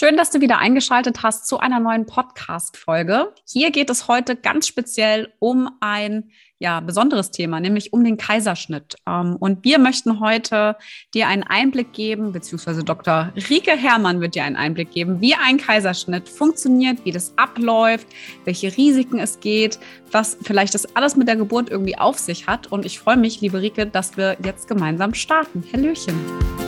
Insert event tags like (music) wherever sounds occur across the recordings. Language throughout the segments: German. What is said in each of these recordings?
Schön, dass du wieder eingeschaltet hast zu einer neuen Podcast-Folge. Hier geht es heute ganz speziell um ein ja, besonderes Thema, nämlich um den Kaiserschnitt. Ähm, und wir möchten heute dir einen Einblick geben, beziehungsweise Dr. Rike Herrmann wird dir einen Einblick geben, wie ein Kaiserschnitt funktioniert, wie das abläuft, welche Risiken es geht, was vielleicht das alles mit der Geburt irgendwie auf sich hat. Und ich freue mich, liebe Rike, dass wir jetzt gemeinsam starten. Hallöchen.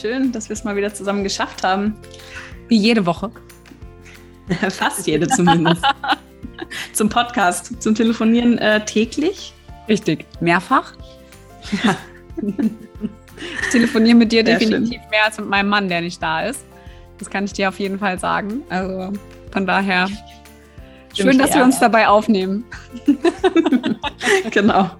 Schön, dass wir es mal wieder zusammen geschafft haben. Wie jede Woche. (laughs) Fast jede zumindest. (laughs) zum Podcast, zum Telefonieren äh, täglich. Richtig. Mehrfach? Ja. ich telefoniere mit dir Sehr definitiv schön. mehr als mit meinem Mann, der nicht da ist. Das kann ich dir auf jeden Fall sagen. Also von daher schön, dass wir uns dabei aufnehmen. (laughs) genau.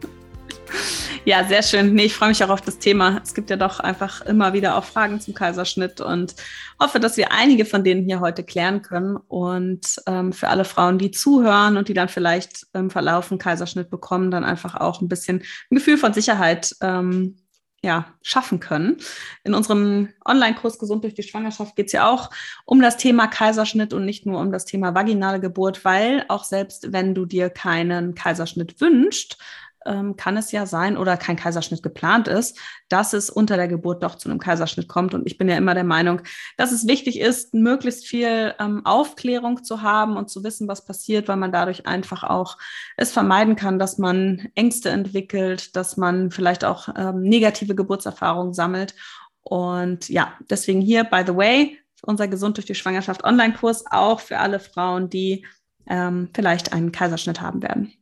Ja, sehr schön. Nee, ich freue mich auch auf das Thema. Es gibt ja doch einfach immer wieder auch Fragen zum Kaiserschnitt und hoffe, dass wir einige von denen hier heute klären können. Und ähm, für alle Frauen, die zuhören und die dann vielleicht im Verlauf einen Kaiserschnitt bekommen, dann einfach auch ein bisschen ein Gefühl von Sicherheit ähm, ja, schaffen können. In unserem Online-Kurs Gesund durch die Schwangerschaft geht es ja auch um das Thema Kaiserschnitt und nicht nur um das Thema vaginale Geburt, weil auch selbst wenn du dir keinen Kaiserschnitt wünschst, ähm, kann es ja sein oder kein Kaiserschnitt geplant ist, dass es unter der Geburt doch zu einem Kaiserschnitt kommt. Und ich bin ja immer der Meinung, dass es wichtig ist, möglichst viel ähm, Aufklärung zu haben und zu wissen, was passiert, weil man dadurch einfach auch es vermeiden kann, dass man Ängste entwickelt, dass man vielleicht auch ähm, negative Geburtserfahrungen sammelt. Und ja, deswegen hier, by the way, unser Gesund durch die Schwangerschaft Online-Kurs auch für alle Frauen, die ähm, vielleicht einen Kaiserschnitt haben werden.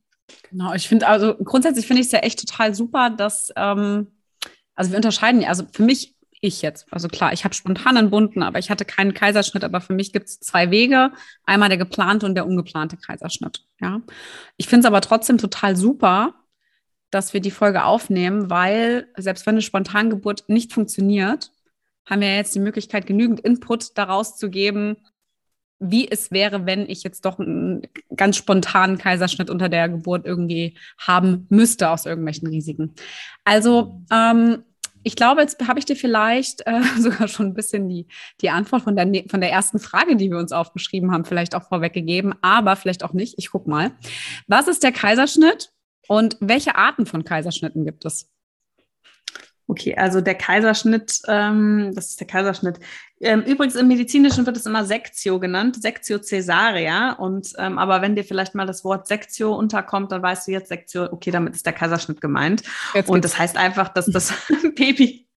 Genau, ich finde, also grundsätzlich finde ich es ja echt total super, dass, ähm, also wir unterscheiden ja, also für mich, ich jetzt, also klar, ich habe spontan einen bunten, aber ich hatte keinen Kaiserschnitt, aber für mich gibt es zwei Wege, einmal der geplante und der ungeplante Kaiserschnitt. Ja, ich finde es aber trotzdem total super, dass wir die Folge aufnehmen, weil selbst wenn eine Spontangeburt nicht funktioniert, haben wir jetzt die Möglichkeit, genügend Input daraus zu geben, wie es wäre, wenn ich jetzt doch einen ganz spontanen Kaiserschnitt unter der Geburt irgendwie haben müsste aus irgendwelchen Risiken. Also ähm, ich glaube, jetzt habe ich dir vielleicht äh, (laughs) sogar schon ein bisschen die, die Antwort von der, ne-, von der ersten Frage, die wir uns aufgeschrieben haben, vielleicht auch vorweggegeben, aber vielleicht auch nicht. Ich gucke mal. Was ist der Kaiserschnitt und welche Arten von Kaiserschnitten gibt es? Okay, also der Kaiserschnitt, ähm, das ist der Kaiserschnitt. Ähm, übrigens im Medizinischen wird es immer Sektio genannt, Sektio Caesarea. Und ähm, aber wenn dir vielleicht mal das Wort Sektio unterkommt, dann weißt du jetzt Sektio, okay, damit ist der Kaiserschnitt gemeint. Jetzt und das heißt einfach, dass das (laughs) Baby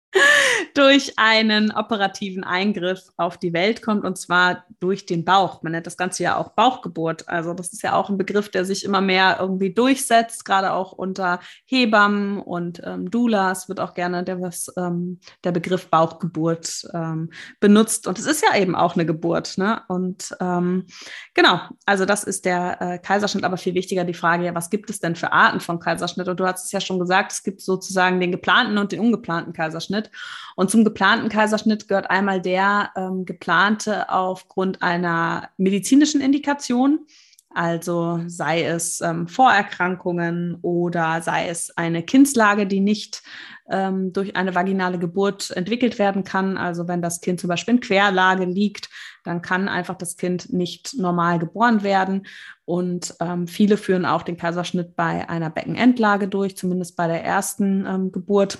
durch einen operativen Eingriff auf die Welt kommt und zwar durch den Bauch. Man nennt das Ganze ja auch Bauchgeburt. Also das ist ja auch ein Begriff, der sich immer mehr irgendwie durchsetzt, gerade auch unter Hebammen und ähm, Doulas wird auch gerne der, was, ähm, der Begriff Bauchgeburt ähm, benutzt. Und es ist ja eben auch eine Geburt. Ne? Und ähm, genau, also das ist der äh, Kaiserschnitt, aber viel wichtiger die Frage, ja, was gibt es denn für Arten von Kaiserschnitt? Und du hast es ja schon gesagt, es gibt sozusagen den geplanten und den ungeplanten Kaiserschnitt. Kaiserschnitt. Und zum geplanten Kaiserschnitt gehört einmal der ähm, geplante aufgrund einer medizinischen Indikation. Also sei es ähm, Vorerkrankungen oder sei es eine Kindslage, die nicht ähm, durch eine vaginale Geburt entwickelt werden kann. Also wenn das Kind zum Beispiel in Querlage liegt, dann kann einfach das Kind nicht normal geboren werden. Und ähm, viele führen auch den Kaiserschnitt bei einer Beckenendlage durch, zumindest bei der ersten ähm, Geburt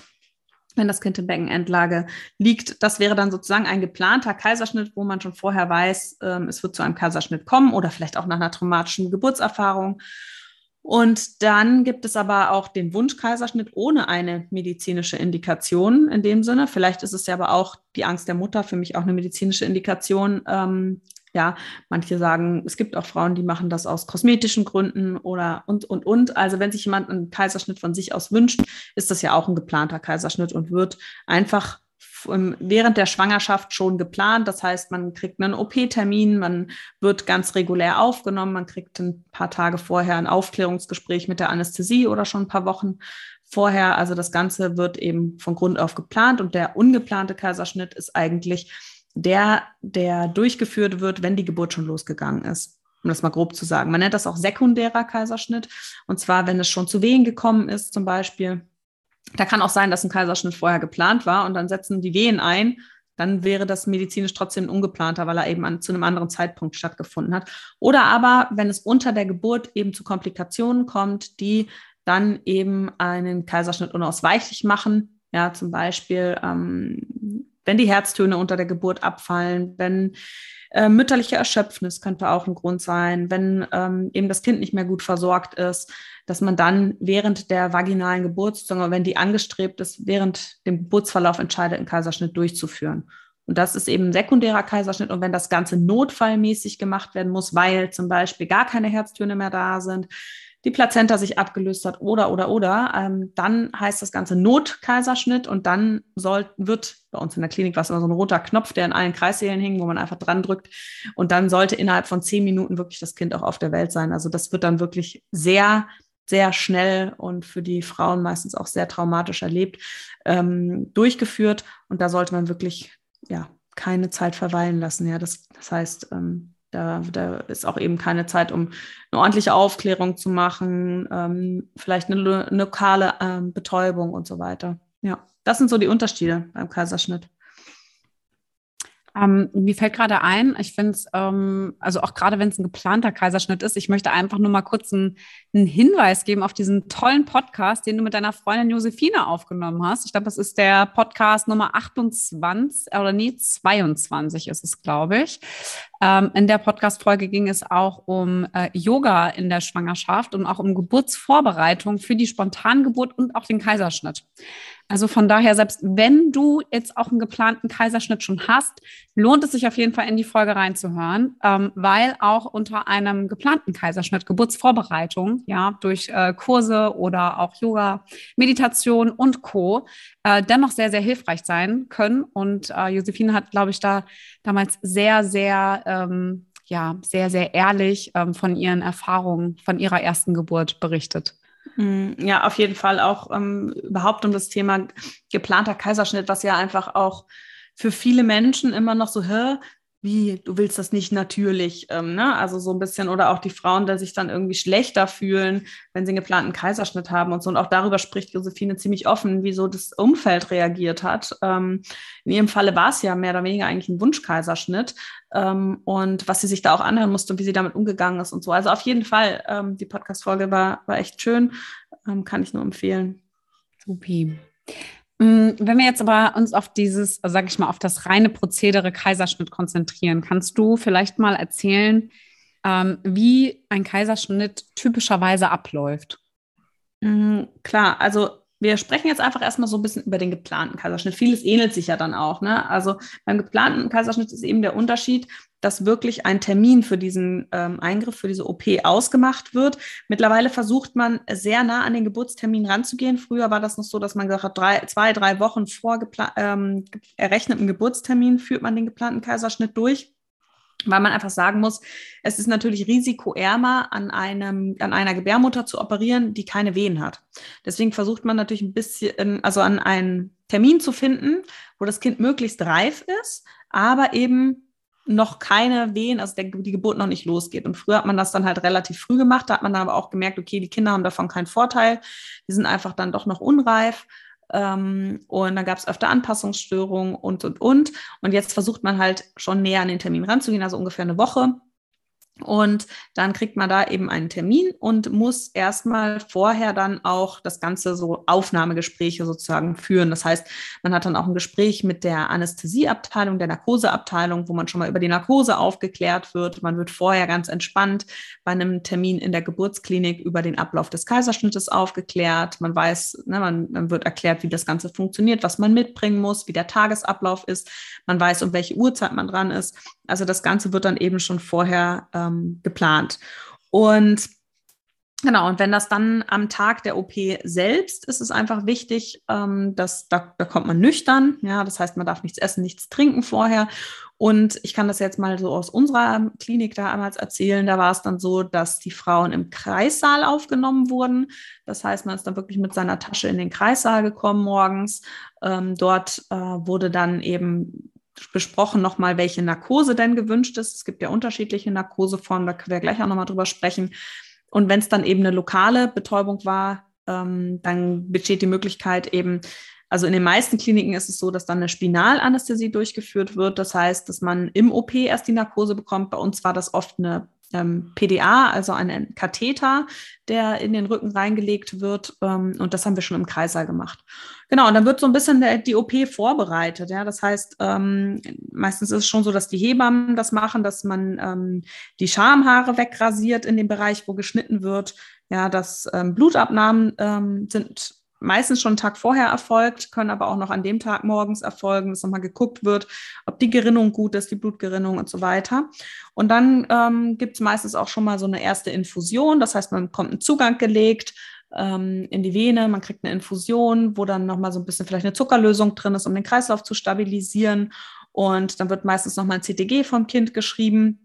wenn das Kind in Beckenendlage liegt. Das wäre dann sozusagen ein geplanter Kaiserschnitt, wo man schon vorher weiß, ähm, es wird zu einem Kaiserschnitt kommen oder vielleicht auch nach einer traumatischen Geburtserfahrung. Und dann gibt es aber auch den Wunschkaiserschnitt ohne eine medizinische Indikation in dem Sinne. Vielleicht ist es ja aber auch die Angst der Mutter, für mich auch eine medizinische Indikation, ähm, Ja, manche sagen, es gibt auch Frauen, die machen das aus kosmetischen Gründen oder und, und, und. Also wenn sich jemand einen Kaiserschnitt von sich aus wünscht, ist das ja auch ein geplanter Kaiserschnitt und wird einfach während der Schwangerschaft schon geplant. Das heißt, man kriegt einen OP-Termin, man wird ganz regulär aufgenommen, man kriegt ein paar Tage vorher ein Aufklärungsgespräch mit der Anästhesie oder schon ein paar Wochen vorher. Also das Ganze wird eben von Grund auf geplant und der ungeplante Kaiserschnitt ist eigentlich der, der durchgeführt wird, wenn die Geburt schon losgegangen ist. Um das mal grob zu sagen. Man nennt das auch sekundärer Kaiserschnitt. Und zwar, wenn es schon zu Wehen gekommen ist, zum Beispiel. Da kann auch sein, dass ein Kaiserschnitt vorher geplant war und dann setzen die Wehen ein. Dann wäre das medizinisch trotzdem ungeplanter, weil er eben an, zu einem anderen Zeitpunkt stattgefunden hat. Oder aber, wenn es unter der Geburt eben zu Komplikationen kommt, die dann eben einen Kaiserschnitt unausweichlich machen. Ja, zum Beispiel, ähm, wenn die Herztöne unter der Geburt abfallen, wenn äh, mütterliche Erschöpfnis könnte auch ein Grund sein, wenn ähm, eben das Kind nicht mehr gut versorgt ist, dass man dann während der vaginalen Geburt, sondern wenn die angestrebt ist, während dem Geburtsverlauf entscheidet, einen Kaiserschnitt durchzuführen. Und das ist eben ein sekundärer Kaiserschnitt. Und wenn das Ganze notfallmäßig gemacht werden muss, weil zum Beispiel gar keine Herztöne mehr da sind, die Plazenta sich abgelöst hat oder, oder, oder, ähm, dann heißt das Ganze Notkaiserschnitt und dann soll, wird bei uns in der Klinik was immer so ein roter Knopf, der in allen Kreissälen hing, wo man einfach dran drückt. Und dann sollte innerhalb von zehn Minuten wirklich das Kind auch auf der Welt sein. Also das wird dann wirklich sehr, sehr schnell und für die Frauen meistens auch sehr traumatisch erlebt, ähm, durchgeführt. Und da sollte man wirklich, ja, keine Zeit verweilen lassen. Ja, das, das heißt, ähm, da, da ist auch eben keine Zeit, um eine ordentliche Aufklärung zu machen, ähm, vielleicht eine, lokale ähm, Betäubung und so weiter. Ja, das sind so die Unterschiede beim Kaiserschnitt. Ähm, mir fällt gerade ein, ich finde es, ähm, also auch gerade wenn es ein geplanter Kaiserschnitt ist, ich möchte einfach nur mal kurz einen, Hinweis geben auf diesen tollen Podcast, den du mit deiner Freundin Josephine aufgenommen hast. Ich glaube, das ist der Podcast Nummer 28 oder nee, 22 ist es, glaube ich. Ähm, in der Podcast-Folge ging es auch um äh, Yoga in der Schwangerschaft und auch um Geburtsvorbereitung für die Spontangeburt und auch den Kaiserschnitt. Also von daher, selbst wenn du jetzt auch einen geplanten Kaiserschnitt schon hast, lohnt es sich auf jeden Fall in die Folge reinzuhören, ähm, weil auch unter einem geplanten Kaiserschnitt Geburtsvorbereitung, ja, durch äh, Kurse oder auch Yoga, Meditation und Co. Äh, dennoch sehr, sehr hilfreich sein können. Und äh, Josephine hat, glaube ich, da damals sehr, sehr ähm, ja, sehr, sehr ehrlich ähm, von ihren Erfahrungen, von ihrer ersten Geburt berichtet. Mm, ja, auf jeden Fall auch ähm, überhaupt um das Thema geplanter Kaiserschnitt, was ja einfach auch für viele Menschen immer noch so, hä, wie, du willst das nicht natürlich, ähm, ne? Also so ein bisschen, oder auch die Frauen, die sich dann irgendwie schlechter fühlen, wenn sie einen geplanten Kaiserschnitt haben und so. Und auch darüber spricht Josephine ziemlich offen, wie so das Umfeld reagiert hat. Ähm, in ihrem Falle war es ja mehr oder weniger eigentlich ein Wunschkaiserschnitt ähm, und was sie sich da auch anhören musste und wie sie damit umgegangen ist und so. Also auf jeden Fall, ähm, die Podcast-Folge war, war echt schön, ähm, kann ich nur empfehlen. Supi. Mm, wenn wir jetzt aber uns auf dieses, sage ich mal, auf das reine Prozedere Kaiserschnitt konzentrieren, kannst du vielleicht mal erzählen, ähm, wie ein Kaiserschnitt typischerweise abläuft? Mhm, klar, also wir sprechen jetzt einfach erstmal so ein bisschen über den geplanten Kaiserschnitt. Vieles ähnelt sich ja dann auch. Ne? Also beim geplanten Kaiserschnitt ist eben der Unterschied, dass wirklich ein Termin für diesen ähm, Eingriff, für diese OP ausgemacht wird. Mittlerweile versucht man sehr nah an den Geburtstermin ranzugehen. Früher war das noch so, dass man gesagt hat, drei, zwei, drei Wochen vor ähm, errechnetem Geburtstermin führt man den geplanten Kaiserschnitt durch weil man einfach sagen muss, es ist natürlich risikoärmer, an, einem, an einer Gebärmutter zu operieren, die keine Wehen hat. Deswegen versucht man natürlich ein bisschen, also an einen Termin zu finden, wo das Kind möglichst reif ist, aber eben noch keine Wehen, also der, die Geburt noch nicht losgeht. Und früher hat man das dann halt relativ früh gemacht, da hat man dann aber auch gemerkt, okay, die Kinder haben davon keinen Vorteil, die sind einfach dann doch noch unreif. Ähm, und dann gab es öfter Anpassungsstörungen und, und, und. Und jetzt versucht man halt schon näher an den Termin ranzugehen, also ungefähr eine Woche. Und dann kriegt man da eben einen Termin und muss erstmal vorher dann auch das Ganze so Aufnahmegespräche sozusagen führen. Das heißt, man hat dann auch ein Gespräch mit der Anästhesieabteilung, der Narkoseabteilung, wo man schon mal über die Narkose aufgeklärt wird. Man wird vorher ganz entspannt bei einem Termin in der Geburtsklinik über den Ablauf des Kaiserschnittes aufgeklärt. Man weiß, ne, man, man wird erklärt, wie das Ganze funktioniert, was man mitbringen muss, wie der Tagesablauf ist. Man weiß, um welche Uhrzeit man dran ist. Also das Ganze wird dann eben schon vorher ähm, geplant. Und Genau, und wenn das dann am Tag der OP selbst ist, ist es einfach wichtig, ähm, dass da, da kommt man nüchtern, ja, das heißt, man darf nichts essen, nichts trinken vorher. Und ich kann das jetzt mal so aus unserer Klinik damals erzählen. Da war es dann so, dass die Frauen im Kreissaal aufgenommen wurden. Das heißt, man ist dann wirklich mit seiner Tasche in den Kreissaal gekommen morgens. Ähm, dort äh, wurde dann eben besprochen nochmal, welche Narkose denn gewünscht ist. Es gibt ja unterschiedliche Narkoseformen, da können wir gleich auch nochmal drüber sprechen. Und wenn es dann eben eine lokale Betäubung war, ähm, dann besteht die Möglichkeit eben, also in den meisten Kliniken ist es so, dass dann eine Spinalanästhesie durchgeführt wird. Das heißt, dass man im OP erst die Narkose bekommt. Bei uns war das oft eine ähm, PDA, also ein Katheter, der in den Rücken reingelegt wird. Ähm, und das haben wir schon im Kreißsaal gemacht. Genau, und dann wird so ein bisschen die OP vorbereitet. Ja? Das heißt, ähm, meistens ist es schon so, dass die Hebammen das machen, dass man die Schamhaare wegrasiert in dem Bereich, wo geschnitten wird. Ja, dass Blutabnahmen sind meistens schon einen Tag vorher erfolgt, können aber auch noch an dem Tag morgens erfolgen, dass nochmal geguckt wird, ob die Gerinnung gut ist, die Blutgerinnung und so weiter. Und dann ähm, gibt es meistens auch schon mal so eine erste Infusion, das heißt, man bekommt einen Zugang gelegt ähm, in die Vene, man kriegt eine Infusion, wo dann nochmal so ein bisschen vielleicht eine Zuckerlösung drin ist, um den Kreislauf zu stabilisieren. Und dann wird meistens nochmal ein CTG vom Kind geschrieben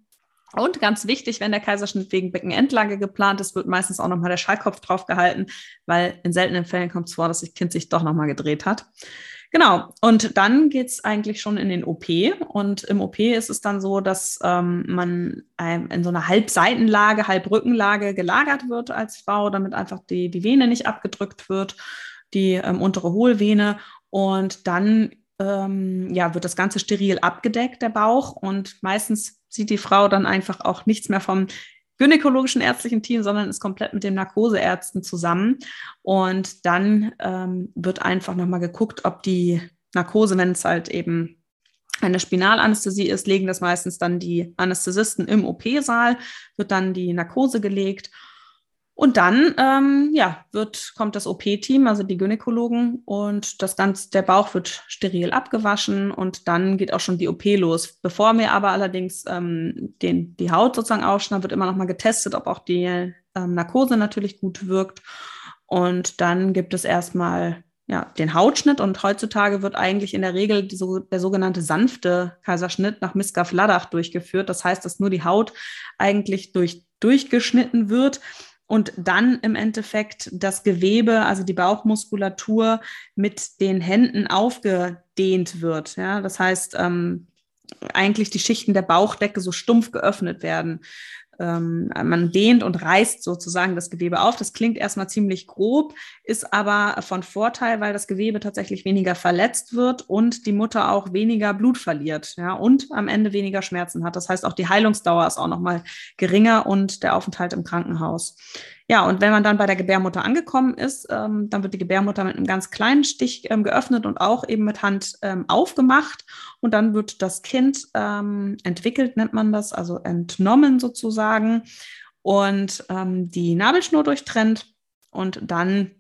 und ganz wichtig, wenn der Kaiserschnitt wegen Beckenendlage geplant ist, wird meistens auch nochmal der Schallkopf draufgehalten, weil in seltenen Fällen kommt es vor, dass das Kind sich doch nochmal gedreht hat. Genau, und dann geht es eigentlich schon in den OP. Und im OP ist es dann so, dass ähm, man ähm, in so einer Halbseitenlage, Halbrückenlage gelagert wird als Frau, damit einfach die, die Vene nicht abgedrückt wird, die ähm, untere Hohlvene. Und dann ähm, ja, wird das Ganze steril abgedeckt, der Bauch. Und meistens sieht die Frau dann einfach auch nichts mehr vom gynäkologischen ärztlichen Team, sondern ist komplett mit den Narkoseärzten zusammen. Und dann ähm, wird einfach nochmal geguckt, ob die Narkose, wenn es halt eben eine Spinalanästhesie ist, legen das meistens dann die Anästhesisten im OP-Saal, wird dann die Narkose gelegt und dann, ähm, ja, wird, kommt das OP-Team, also die Gynäkologen, und das Ganze, der Bauch wird steril abgewaschen und dann geht auch schon die OP los. Bevor wir aber allerdings ähm, den, die Haut sozusagen aufschneiden, wird immer noch mal getestet, ob auch die ähm, Narkose natürlich gut wirkt. Und dann gibt es erstmal ja, den Hautschnitt und heutzutage wird eigentlich in der Regel die, so, der sogenannte sanfte Kaiserschnitt nach Miska-Fladach durchgeführt. Das heißt, dass nur die Haut eigentlich durch, durchgeschnitten wird und dann im Endeffekt das Gewebe, also die Bauchmuskulatur mit den Händen aufgedehnt wird. Ja, das heißt, ähm, eigentlich die Schichten der Bauchdecke so stumpf geöffnet werden ähm, man dehnt und reißt sozusagen das Gewebe auf. Das klingt erstmal ziemlich grob, ist aber von Vorteil, weil das Gewebe tatsächlich weniger verletzt wird und die Mutter auch weniger Blut verliert, ja, und am Ende weniger Schmerzen hat. Das heißt, auch die Heilungsdauer ist auch nochmal geringer und der Aufenthalt im Krankenhaus. Ja, und wenn man dann bei der Gebärmutter angekommen ist, ähm, dann wird die Gebärmutter mit einem ganz kleinen Stich ähm, geöffnet und auch eben mit Hand ähm, aufgemacht. Und dann wird das Kind ähm, entwickelt, nennt man das, also entnommen sozusagen und ähm, die Nabelschnur durchtrennt. Und dann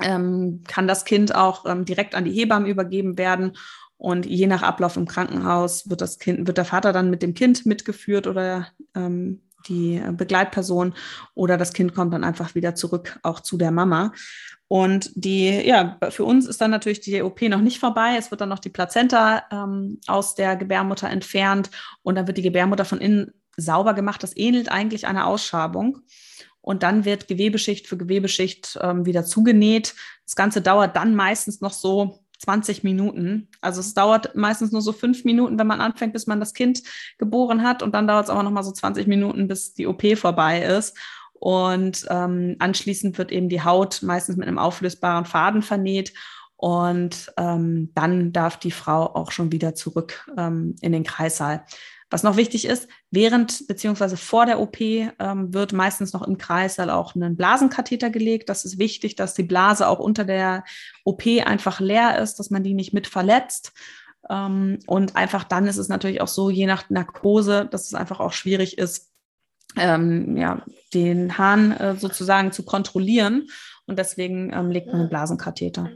ähm, kann das Kind auch direkt an die Hebammen übergeben werden. Und je nach Ablauf im Krankenhaus wird das Kind, wird der Vater dann mit dem Kind mitgeführt oder ähm, die Begleitperson oder das Kind kommt dann einfach wieder zurück auch zu der Mama. Und die, ja, für uns ist dann natürlich die OP noch nicht vorbei. Es wird dann noch die Plazenta ähm, aus der Gebärmutter entfernt und dann wird die Gebärmutter von innen sauber gemacht. Das ähnelt eigentlich einer Ausschabung. Und dann wird Gewebeschicht für Gewebeschicht ähm, wieder zugenäht. Das Ganze dauert dann meistens noch so 20 Minuten. Also es dauert meistens nur so fünf Minuten, wenn man anfängt, bis man das Kind geboren hat. Und dann dauert es aber nochmal so 20 Minuten, bis die OP vorbei ist. Und ähm, anschließend wird eben die Haut meistens mit einem auflösbaren Faden vernäht. Und ähm, dann darf die Frau auch schon wieder zurück ähm, in den Kreissaal. Was noch wichtig ist, während beziehungsweise vor der OP ähm, wird meistens noch im Kreißsaal auch ein Blasenkatheter gelegt. Das ist wichtig, dass die Blase auch unter der OP einfach leer ist, dass man die nicht mit verletzt. Ähm, und einfach dann ist es natürlich auch so, je nach Narkose, dass es einfach auch schwierig ist, ähm, ja, den Hahn äh, sozusagen zu kontrollieren. Und deswegen ähm, legt man einen Blasenkatheter.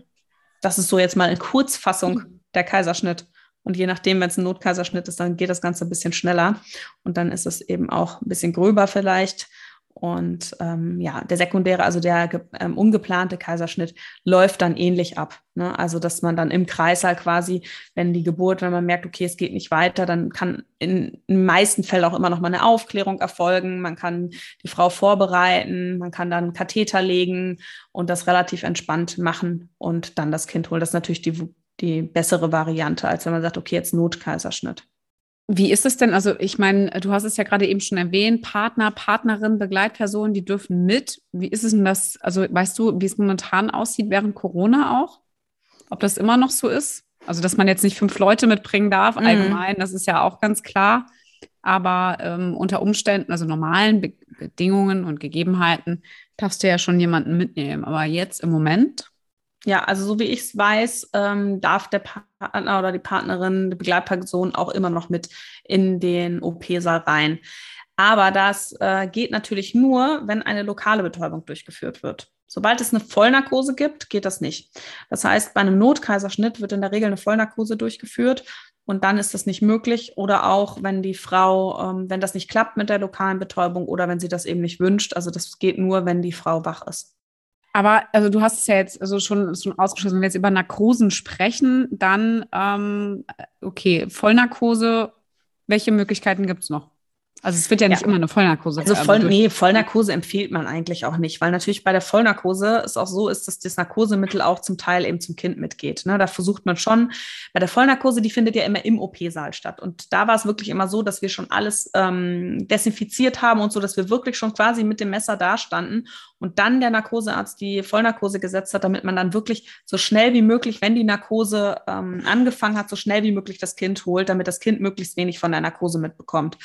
Das ist so jetzt mal in Kurzfassung der Kaiserschnitt. Und je nachdem, wenn es ein Notkaiserschnitt ist, dann geht das Ganze ein bisschen schneller. Und dann ist es eben auch ein bisschen gröber vielleicht. Und ähm, ja, der sekundäre, also der ähm, ungeplante Kaiserschnitt läuft dann ähnlich ab. Ne? Also, dass man dann im Kreißsaal quasi, wenn die Geburt, wenn man merkt, okay, es geht nicht weiter, dann kann in, den meisten Fällen auch immer noch mal eine Aufklärung erfolgen. Man kann die Frau vorbereiten, man kann dann Katheter legen und das relativ entspannt machen und dann das Kind holen. Das ist natürlich die, die bessere Variante, als wenn man sagt, okay, jetzt Notkaiserschnitt. Wie ist es denn? Also, ich meine, du hast es ja gerade eben schon erwähnt, Partner, Partnerin, Begleitpersonen, die dürfen mit. Wie ist es denn das? Also, weißt du, wie es momentan aussieht während Corona auch? Ob das immer noch so ist? Also, dass man jetzt nicht fünf Leute mitbringen darf, mhm. allgemein, das ist ja auch ganz klar. Aber ähm, unter Umständen, also normalen Be Bedingungen und Gegebenheiten, darfst du ja schon jemanden mitnehmen. Aber jetzt im Moment? Ja, also so wie ich es weiß, ähm, darf der Partner oder die Partnerin, die Begleitperson auch immer noch mit in den OP-Saal rein. Aber das äh, geht natürlich nur, wenn eine lokale Betäubung durchgeführt wird. Sobald es eine Vollnarkose gibt, geht das nicht. Das heißt, bei einem Notkaiserschnitt wird in der Regel eine Vollnarkose durchgeführt und dann ist das nicht möglich. Oder auch, wenn die Frau, ähm, wenn das nicht klappt mit der lokalen Betäubung oder wenn sie das eben nicht wünscht. Also das geht nur, wenn die Frau wach ist. Aber also du hast es ja jetzt also schon, schon ausgeschlossen, wenn wir jetzt über Narkosen sprechen, dann ähm, okay, Vollnarkose, welche Möglichkeiten gibt es noch? Also es wird ja nicht ja. immer eine Vollnarkose. Also voll, nee, Vollnarkose empfiehlt man eigentlich auch nicht, weil natürlich bei der Vollnarkose es auch so ist, dass das Narkosemittel auch zum Teil eben zum Kind mitgeht. Ne? Da versucht man schon, bei der Vollnarkose, die findet ja immer im OP-Saal statt. Und da war es wirklich immer so, dass wir schon alles ähm, desinfiziert haben und so, dass wir wirklich schon quasi mit dem Messer dastanden und dann der Narkosearzt die Vollnarkose gesetzt hat, damit man dann wirklich so schnell wie möglich, wenn die Narkose ähm, angefangen hat, so schnell wie möglich das Kind holt, damit das Kind möglichst wenig von der Narkose mitbekommt.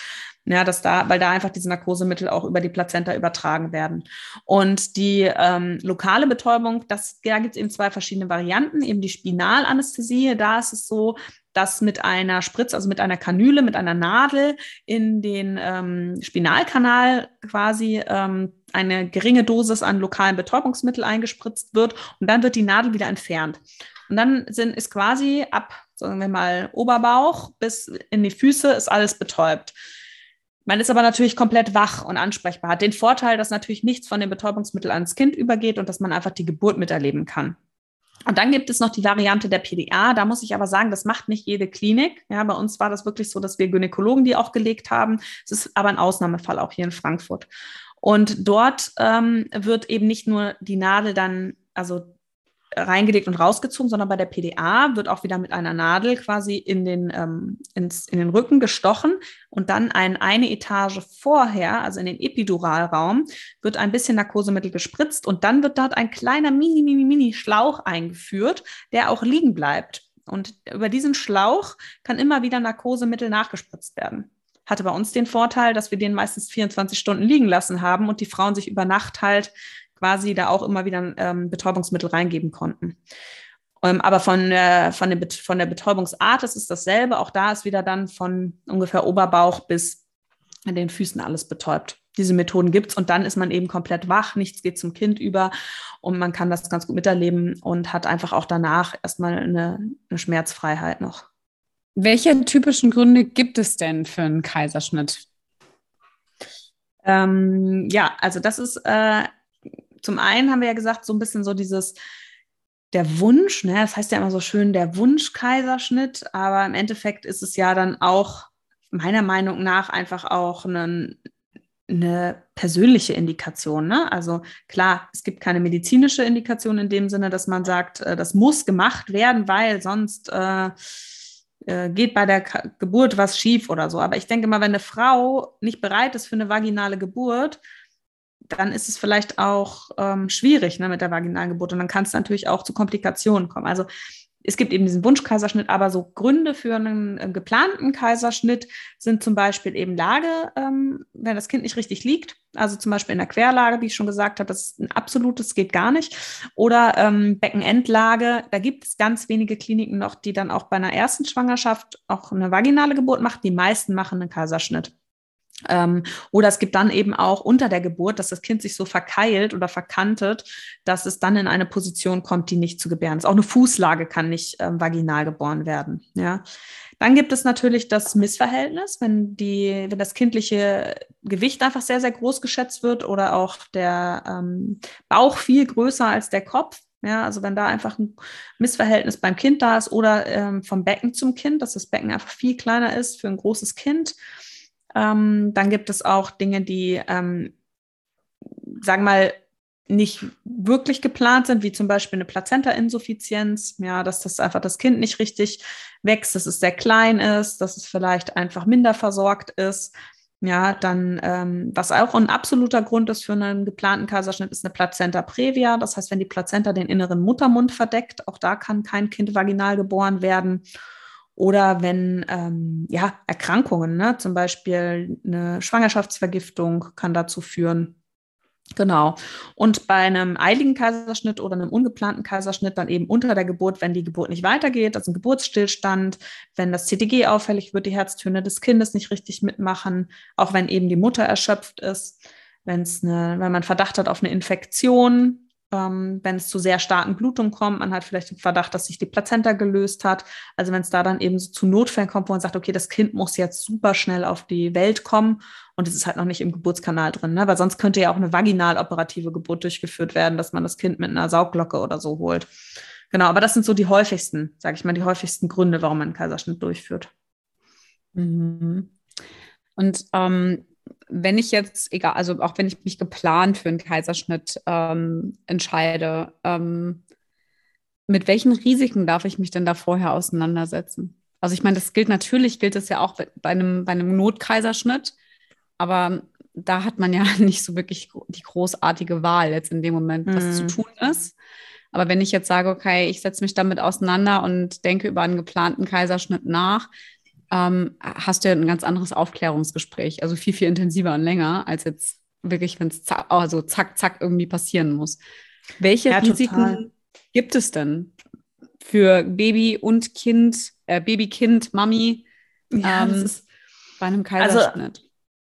Ja, dass da, weil da einfach diese Narkosemittel auch über die Plazenta übertragen werden. Und die ähm, lokale Betäubung, das, da gibt es eben zwei verschiedene Varianten. Eben die Spinalanästhesie, da ist es so, dass mit einer Spritze, also mit einer Kanüle, mit einer Nadel in den ähm, Spinalkanal quasi ähm, eine geringe Dosis an lokalen Betäubungsmittel eingespritzt wird und dann wird die Nadel wieder entfernt. Und dann sind, ist quasi ab, sagen wir mal, Oberbauch bis in die Füße ist alles betäubt. Man ist aber natürlich komplett wach und ansprechbar. Hat den Vorteil, dass natürlich nichts von dem Betäubungsmittel ans Kind übergeht und dass man einfach die Geburt miterleben kann. Und dann gibt es noch die Variante der PDA. Da muss ich aber sagen, das macht nicht jede Klinik. Ja, bei uns war das wirklich so, dass wir Gynäkologen die auch gelegt haben. Es ist aber ein Ausnahmefall auch hier in Frankfurt. Und dort ähm, wird eben nicht nur die Nadel dann, also reingelegt und rausgezogen, sondern bei der PDA wird auch wieder mit einer Nadel quasi in den, ähm, ins, in den Rücken gestochen und dann ein, eine Etage vorher, also in den Epiduralraum, wird ein bisschen Narkosemittel gespritzt und dann wird dort ein kleiner mini, mini, mini Schlauch eingeführt, der auch liegen bleibt. Und über diesen Schlauch kann immer wieder Narkosemittel nachgespritzt werden. Hatte bei uns den Vorteil, dass wir den meistens 24 Stunden liegen lassen haben und die Frauen sich über Nacht halt quasi da auch immer wieder ähm, Betäubungsmittel reingeben konnten. Ähm, aber von, äh, von, der, von der Betäubungsart ist es dasselbe. Auch da ist wieder dann von ungefähr Oberbauch bis an den Füßen alles betäubt. Diese Methoden gibt es und dann ist man eben komplett wach, nichts geht zum Kind über und man kann das ganz gut miterleben und hat einfach auch danach erstmal eine, eine Schmerzfreiheit noch. Welche typischen Gründe gibt es denn für einen Kaiserschnitt? Ähm, ja, also das ist äh, zum einen haben wir ja gesagt, so ein bisschen so dieses, der Wunsch, ne, das heißt ja immer so schön, der Wunsch-Kaiserschnitt, aber im Endeffekt ist es ja dann auch meiner Meinung nach einfach auch eine, eine persönliche Indikation. Ne? Also klar, es gibt keine medizinische Indikation in dem Sinne, dass man sagt, äh, das muss gemacht werden, weil sonst äh, äh, geht bei der Geburt was schief oder so. Aber ich denke mal, wenn eine Frau nicht bereit ist für eine vaginale Geburt, dann ist es vielleicht auch ähm, schwierig ne, mit der Vaginalgeburt und dann kann es natürlich auch zu Komplikationen kommen. Also es gibt eben diesen Wunschkaiserschnitt, aber so Gründe für einen äh, geplanten Kaiserschnitt sind zum Beispiel eben Lage, ähm, wenn das Kind nicht richtig liegt, also zum Beispiel in der Querlage, wie ich schon gesagt habe, das ist ein absolutes, geht gar nicht. Oder ähm, Beckenendlage, da gibt es ganz wenige Kliniken noch, die dann auch bei einer ersten Schwangerschaft auch eine vaginale Geburt machen. Die meisten machen einen Kaiserschnitt. Ähm, oder es gibt dann eben auch unter der Geburt, dass das Kind sich so verkeilt oder verkantet, dass es dann in eine Position kommt, die nicht zu gebären ist. Auch eine Fußlage kann nicht ähm, vaginal geboren werden. Ja. Dann gibt es natürlich das Missverhältnis, wenn, die, wenn das kindliche Gewicht einfach sehr, sehr groß geschätzt wird oder auch der ähm, Bauch viel größer als der Kopf. Ja, also wenn da einfach ein Missverhältnis beim Kind da ist oder ähm, vom Becken zum Kind, dass das Becken einfach viel kleiner ist für ein großes Kind ähm, dann gibt es auch Dinge, die, ähm, sagen mal, nicht wirklich geplant sind, wie zum Beispiel eine Plazenta-Insuffizienz, ja, dass das einfach das Kind nicht richtig wächst, dass es sehr klein ist, dass es vielleicht einfach minder versorgt ist. Ja, dann, ähm, was auch ein absoluter Grund ist für einen geplanten Kaiserschnitt, ist eine Plazenta previa. Das heißt, wenn die Plazenta den inneren Muttermund verdeckt, auch da kann kein Kind vaginal geboren werden. Oder wenn ähm, ja, Erkrankungen, ne? zum Beispiel eine Schwangerschaftsvergiftung kann dazu führen. Genau. Und bei einem eiligen Kaiserschnitt oder einem ungeplanten Kaiserschnitt dann eben unter der Geburt, wenn die Geburt nicht weitergeht, also ein Geburtsstillstand, wenn das CTG auffällig wird, die Herztöne des Kindes nicht richtig mitmachen, auch wenn eben die Mutter erschöpft ist, wenn es eine, wenn man Verdacht hat auf eine Infektion, ähm, wenn es zu sehr starken Blutungen kommt, man hat vielleicht den Verdacht, dass sich die Plazenta gelöst hat. Also wenn es da dann eben so zu Notfällen kommt, wo man sagt, okay, das Kind muss jetzt super schnell auf die Welt kommen und es ist halt noch nicht im Geburtskanal drin, ne? weil sonst könnte ja auch eine vaginal operative Geburt durchgeführt werden, dass man das Kind mit einer Saugglocke oder so holt. Genau, aber das sind so die häufigsten, sage ich mal, die häufigsten Gründe, warum man einen Kaiserschnitt durchführt. Mhm. Und ähm, wenn ich jetzt, egal, also auch wenn ich mich geplant für einen Kaiserschnitt ähm, entscheide, ähm, mit welchen Risiken darf ich mich denn da vorher auseinandersetzen? Also ich meine, das gilt natürlich, gilt es ja auch bei einem, bei einem Notkaiserschnitt, aber da hat man ja (laughs) nicht so wirklich die großartige Wahl jetzt in dem Moment, was mhm. zu tun ist. Aber wenn ich jetzt sage, okay, ich setze mich damit auseinander und denke über einen geplanten Kaiserschnitt nach, ähm, hast du ja ein ganz anderes Aufklärungsgespräch, also viel, viel intensiver und länger, als jetzt wirklich, wenn es zack, also zack, zack irgendwie passieren muss. Welche ja, Risiken total. gibt es denn für Baby und Kind, äh, Baby, Kind, Mami ja, ähm, bei einem also Kaiserschnitt?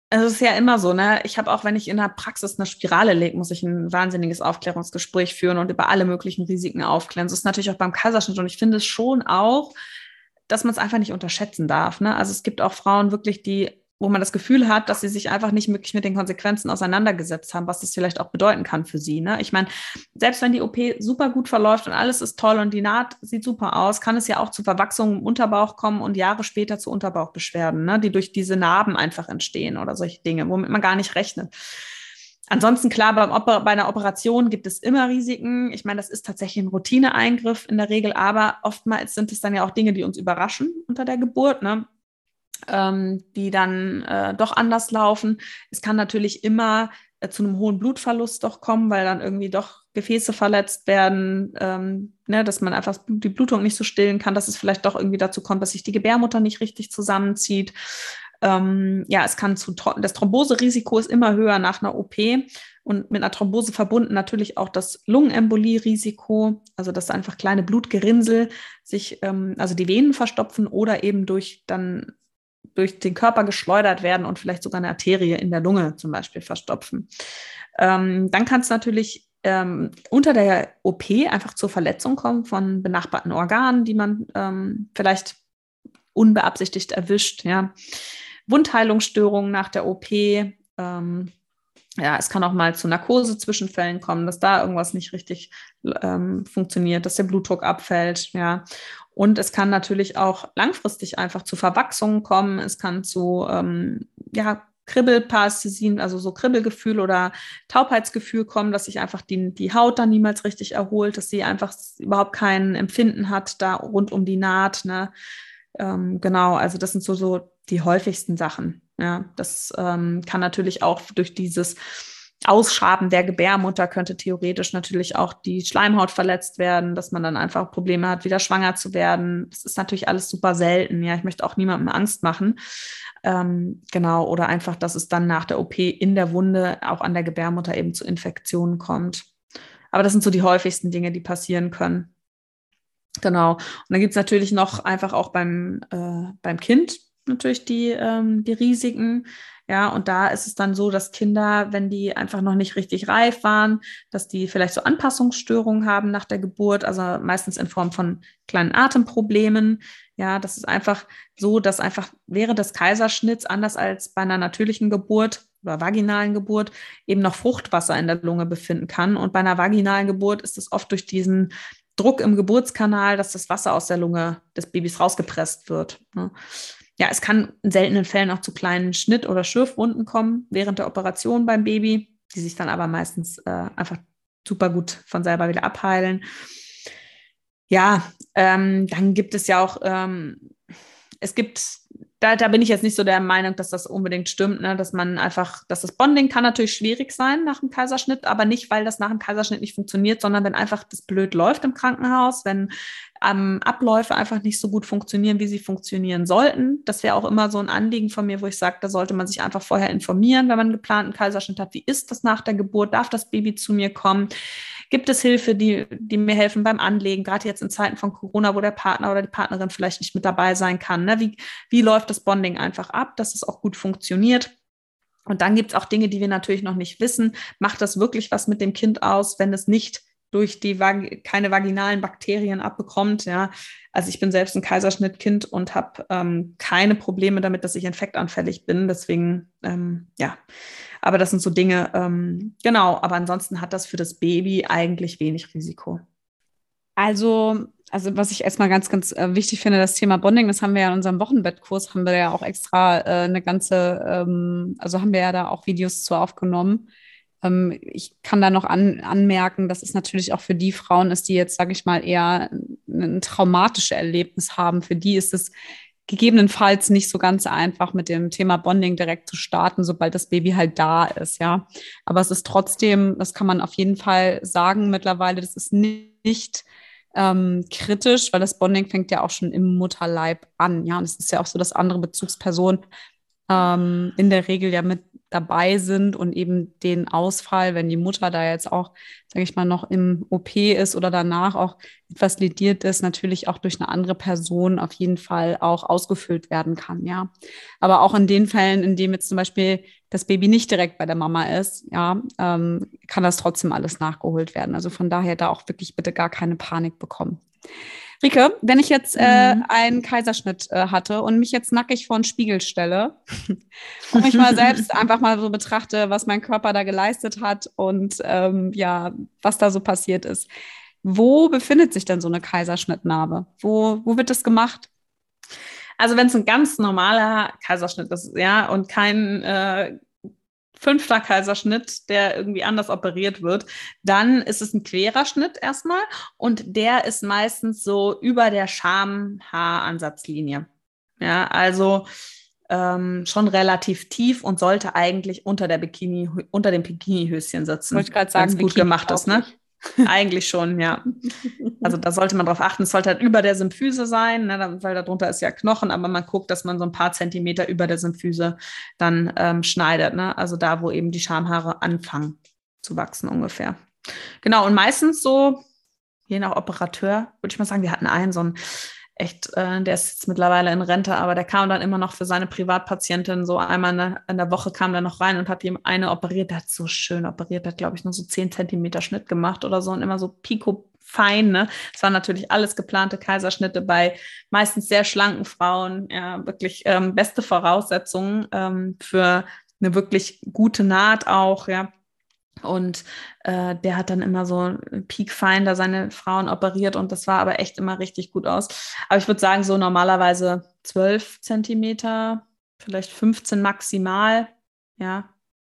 Also, es ist ja immer so, ne? Ich habe auch, wenn ich in der Praxis eine Spirale lege, muss ich ein wahnsinniges Aufklärungsgespräch führen und über alle möglichen Risiken aufklären. Das ist natürlich auch beim Kaiserschnitt und ich finde es schon auch, dass man es einfach nicht unterschätzen darf. Ne? Also es gibt auch Frauen wirklich, die, wo man das Gefühl hat, dass sie sich einfach nicht wirklich mit den Konsequenzen auseinandergesetzt haben, was das vielleicht auch bedeuten kann für sie. Ne? Ich meine, selbst wenn die OP super gut verläuft und alles ist toll und die Naht sieht super aus, kann es ja auch zu Verwachsungen im Unterbauch kommen und Jahre später zu Unterbauchbeschwerden, ne? die durch diese Narben einfach entstehen oder solche Dinge, womit man gar nicht rechnet. Ansonsten klar, beim bei einer Operation gibt es immer Risiken. Ich meine, das ist tatsächlich ein Routineeingriff in der Regel, aber oftmals sind es dann ja auch Dinge, die uns überraschen unter der Geburt, ne? ähm, die dann äh, doch anders laufen. Es kann natürlich immer äh, zu einem hohen Blutverlust doch kommen, weil dann irgendwie doch Gefäße verletzt werden, ähm, ne, dass man einfach die Blutung nicht so stillen kann, dass es vielleicht doch irgendwie dazu kommt, dass sich die Gebärmutter nicht richtig zusammenzieht. Ähm, ja, es kann zu, das Thromboserisiko ist immer höher nach einer OP und mit einer Thrombose verbunden natürlich auch das Lungenembolie-Risiko, also dass einfach kleine Blutgerinnsel sich, ähm, also die Venen verstopfen oder eben durch dann durch den Körper geschleudert werden und vielleicht sogar eine Arterie in der Lunge zum Beispiel verstopfen. Ähm, dann kann es natürlich ähm, unter der OP einfach zur Verletzung kommen von benachbarten Organen, die man ähm, vielleicht unbeabsichtigt erwischt. Ja. Wundheilungsstörungen nach der OP. Ähm, ja, es kann auch mal zu Narkose-Zwischenfällen kommen, dass da irgendwas nicht richtig ähm, funktioniert, dass der Blutdruck abfällt, ja. Und es kann natürlich auch langfristig einfach zu Verwachsungen kommen. Es kann zu, ähm, ja, Kribbelparästhesien, also so Kribbelgefühl oder Taubheitsgefühl kommen, dass sich einfach die, die Haut dann niemals richtig erholt, dass sie einfach überhaupt kein Empfinden hat da rund um die Naht. Ne? Ähm, genau, also das sind so, so die häufigsten Sachen. Ja, das ähm, kann natürlich auch durch dieses Ausschaben der Gebärmutter könnte theoretisch natürlich auch die Schleimhaut verletzt werden, dass man dann einfach Probleme hat, wieder schwanger zu werden. Das ist natürlich alles super selten. Ja, ich möchte auch niemandem Angst machen. Ähm, genau, oder einfach, dass es dann nach der OP in der Wunde auch an der Gebärmutter eben zu Infektionen kommt. Aber das sind so die häufigsten Dinge, die passieren können. Genau. Und dann gibt es natürlich noch einfach auch beim, äh, beim Kind natürlich die, ähm, die Risiken. Ja, und da ist es dann so, dass Kinder, wenn die einfach noch nicht richtig reif waren, dass die vielleicht so Anpassungsstörungen haben nach der Geburt, also meistens in Form von kleinen Atemproblemen. Ja, das ist einfach so, dass einfach während des Kaiserschnitts, anders als bei einer natürlichen Geburt oder vaginalen Geburt, eben noch Fruchtwasser in der Lunge befinden kann. Und bei einer vaginalen Geburt ist es oft durch diesen Druck im Geburtskanal, dass das Wasser aus der Lunge des Babys rausgepresst wird. Ne? Ja, es kann in seltenen Fällen auch zu kleinen Schnitt- oder Schürfwunden kommen während der Operation beim Baby, die sich dann aber meistens äh, einfach super gut von selber wieder abheilen. Ja, ähm, dann gibt es ja auch, ähm, es gibt da, da bin ich jetzt nicht so der Meinung, dass das unbedingt stimmt, ne? dass man einfach, dass das Bonding kann natürlich schwierig sein nach dem Kaiserschnitt, aber nicht, weil das nach dem Kaiserschnitt nicht funktioniert, sondern wenn einfach das blöd läuft im Krankenhaus, wenn ähm, Abläufe einfach nicht so gut funktionieren, wie sie funktionieren sollten. Das wäre auch immer so ein Anliegen von mir, wo ich sage, da sollte man sich einfach vorher informieren, wenn man geplanten Kaiserschnitt hat. Wie ist das nach der Geburt? Darf das Baby zu mir kommen? Gibt es Hilfe, die, die mir helfen beim Anlegen, gerade jetzt in Zeiten von Corona, wo der Partner oder die Partnerin vielleicht nicht mit dabei sein kann? Ne? Wie, wie läuft das Bonding einfach ab, dass es auch gut funktioniert? Und dann gibt es auch Dinge, die wir natürlich noch nicht wissen. Macht das wirklich was mit dem Kind aus, wenn es nicht durch die Vag keine vaginalen Bakterien abbekommt. Ja, also ich bin selbst ein Kaiserschnittkind und habe ähm, keine Probleme damit, dass ich infektanfällig bin. Deswegen, ähm, ja, aber das sind so Dinge, ähm, genau. Aber ansonsten hat das für das Baby eigentlich wenig Risiko. Also, also was ich erstmal ganz, ganz äh, wichtig finde, das Thema Bonding, das haben wir ja in unserem Wochenbettkurs, haben wir ja auch extra äh, eine ganze, ähm, also haben wir ja da auch Videos zu aufgenommen. Ähm, ich kann da noch an, anmerken, dass es natürlich auch für die Frauen ist, die jetzt, sage ich mal, eher ein, traumatisches Erlebnis haben. Für die ist es gegebenenfalls nicht so ganz einfach mit dem Thema Bonding direkt zu starten, sobald das Baby halt da ist, ja. Aber es ist trotzdem, das kann man auf jeden Fall sagen mittlerweile, das ist nicht ähm, kritisch, weil das Bonding fängt ja auch schon im Mutterleib an, ja. Und es ist ja auch so, dass andere Bezugspersonen ähm, in der Regel ja mit dabei sind und eben den Ausfall, wenn die Mutter da jetzt auch, sage ich mal, noch im OP ist oder danach auch etwas lediert ist, natürlich auch durch eine andere Person auf jeden Fall auch ausgefüllt werden kann, ja. Aber auch in den Fällen, in denen jetzt zum Beispiel das Baby nicht direkt bei der Mama ist, ja, ähm, kann das trotzdem alles nachgeholt werden. Also von daher da auch wirklich bitte gar keine Panik bekommen. Rike, wenn ich jetzt äh, mhm. einen Kaiserschnitt äh, hatte und mich jetzt nackig vor den Spiegel stelle (laughs) und mich mal selbst (laughs) einfach mal so betrachte, was mein Körper da geleistet hat und ähm, ja, was da so passiert ist. Wo befindet sich denn so eine Kaiserschnittnarbe? Wo, wo wird das gemacht? Also wenn es ein ganz normaler Kaiserschnitt ist, ja, und kein äh, fünfter Kaiserschnitt, der irgendwie anders operiert wird, dann ist es ein querer Schnitt erstmal und der ist meistens so über der Schamhaaransatzlinie. Ja, also ähm, schon relativ tief und sollte eigentlich unter der Bikini, unter dem Bikinihöschen sitzen. Wollte ich gerade sagen, gut Bikini gemacht ist, ne? Eigentlich schon, ja. Also da sollte man drauf achten. Es sollte halt über der Symphyse sein, ne, weil darunter ist ja Knochen, aber man guckt, dass man so ein paar Zentimeter über der Symphyse dann ähm, schneidet. Ne? Also da, wo eben die Schamhaare anfangen zu wachsen ungefähr. Genau, und meistens so, je nach Operateur, würde ich mal sagen, wir hatten einen so einen echt, äh, der ist jetzt mittlerweile in Rente, aber der kam dann immer noch für seine Privatpatientin so einmal in der, in der Woche kam der noch rein und hat ihm eine operiert. Der hat so schön operiert, der hat, glaube ich, nur so 10 Zentimeter Schnitt gemacht oder so und immer so pico fein. Ne? Es waren natürlich alles geplante Kaiserschnitte bei meistens sehr schlanken Frauen. Ja, wirklich ähm, beste Voraussetzungen ähm, für eine wirklich gute Naht auch, ja. Und äh, der hat dann immer so peakfein da seine Frauen operiert und das war aber echt immer richtig gut aus. Aber ich würde sagen, so normalerweise 12 Zentimeter, vielleicht 15 maximal. Ja,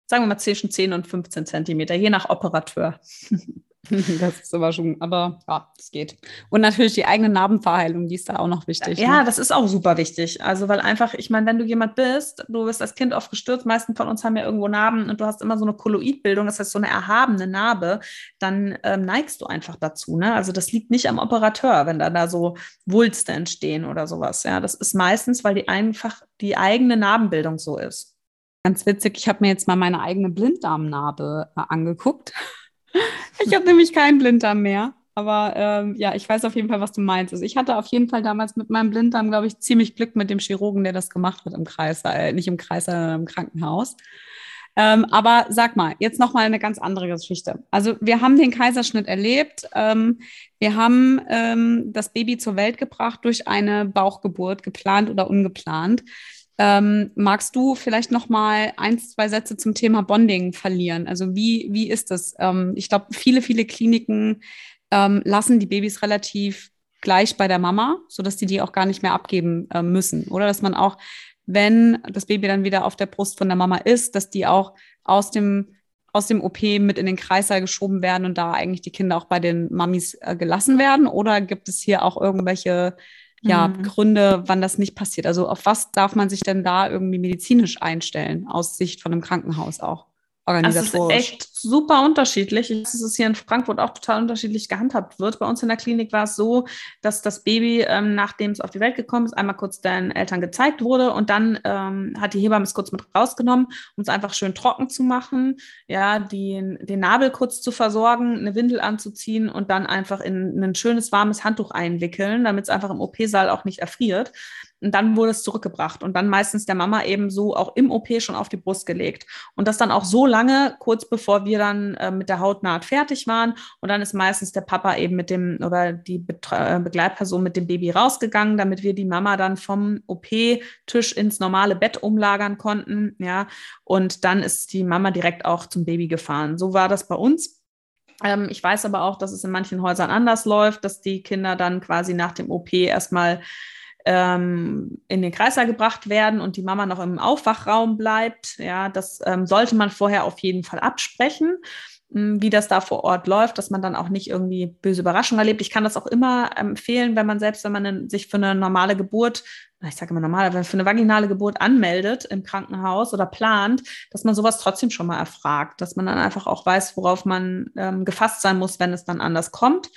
sagen wir mal zwischen 10 und 15 Zentimeter, je nach Operateur. (laughs) (laughs) Das ist aber schon, aber ja, es geht. Und natürlich die eigene Narbenverheilung, die ist da auch noch wichtig. Ja, ne? das ist auch super wichtig. Also, weil einfach, ich meine, wenn du jemand bist, du bist als Kind oft gestürzt, meisten von uns haben ja irgendwo Narben und du hast immer so eine Koloidbildung, das heißt so eine erhabene Narbe, dann ähm, neigst du einfach dazu. Ne? Also, das liegt nicht am Operateur, wenn da, da so Wulste entstehen oder sowas. Ja, das ist meistens, weil die einfach die eigene Narbenbildung so ist. Ganz witzig, ich habe mir jetzt mal meine eigene Blinddarmnarbe äh, angeguckt. Ich habe nämlich keinen Blinddarm mehr. Aber ähm, ja, ich weiß auf jeden Fall, was du meinst. Also ich hatte auf jeden Fall damals mit meinem Blinddarm, glaube ich, ziemlich Glück mit dem Chirurgen, der das gemacht hat im Kreis, äh, nicht im Kreis, sondern im Krankenhaus. Ähm, aber sag mal, jetzt noch mal eine ganz andere Geschichte. Also wir haben den Kaiserschnitt erlebt. Ähm, wir haben ähm, das Baby zur Welt gebracht durch eine Bauchgeburt, geplant oder ungeplant. Ähm, magst du vielleicht noch mal ein, zwei Sätze zum Thema Bonding verlieren? Also wie, wie ist das? Ähm, ich glaube, viele, viele Kliniken ähm, lassen die Babys relativ gleich bei der Mama, sodass die die auch gar nicht mehr abgeben äh, müssen. Oder dass man auch, wenn das Baby dann wieder auf der Brust von der Mama ist, dass die auch aus dem aus dem OP mit in den Kreißsaal geschoben werden und da eigentlich die Kinder auch bei den Mamis äh, gelassen werden? Oder gibt es hier auch irgendwelche ja, mhm. Gründe, wann das nicht passiert. Also auf was darf man sich denn da irgendwie medizinisch einstellen, aus Sicht von einem Krankenhaus auch? organisatorisch. Das ist echt super unterschiedlich. Es ist hier in Frankfurt auch total unterschiedlich gehandhabt wird. Bei uns in der Klinik war es so, dass das Baby, ähm, nachdem es auf die Welt gekommen ist, einmal kurz deinen Eltern gezeigt wurde und dann ähm, hat die Hebamme es kurz mit rausgenommen, um es einfach schön trocken zu machen, ja, die, den Nabel kurz zu versorgen, eine Windel anzuziehen und dann einfach in ein schönes warmes Handtuch einwickeln, damit es einfach im OP-Saal auch nicht erfriert. Und dann wurde es zurückgebracht und dann meistens der Mama eben so auch im OP schon auf die Brust gelegt. Und das dann auch so lange, kurz bevor wir dann äh, mit der Hautnaht fertig waren. Und dann ist meistens der Papa eben mit dem oder die Betre äh, Begleitperson mit dem Baby rausgegangen, damit wir die Mama dann vom OP-Tisch ins normale Bett umlagern konnten. Ja, und dann ist die Mama direkt auch zum Baby gefahren. So war das bei uns. Ähm, ich weiß aber auch, dass es in manchen Häusern anders läuft, dass die Kinder dann quasi nach dem OP erstmal ähm, in den Kreislauf gebracht werden und die Mama noch im Aufwachraum bleibt. Ja, das ähm, sollte man vorher auf jeden Fall absprechen, hm, wie das da vor Ort läuft, dass man dann auch nicht irgendwie böse Überraschungen erlebt. Ich kann das auch immer empfehlen, wenn man selbst, wenn man sich für eine normale Geburt ich sage immer normal, wenn für eine vaginale Geburt anmeldet im Krankenhaus oder plant, dass man sowas trotzdem schon mal erfragt, dass man dann einfach auch weiß, worauf man ähm, gefasst sein muss, wenn es dann anders kommt.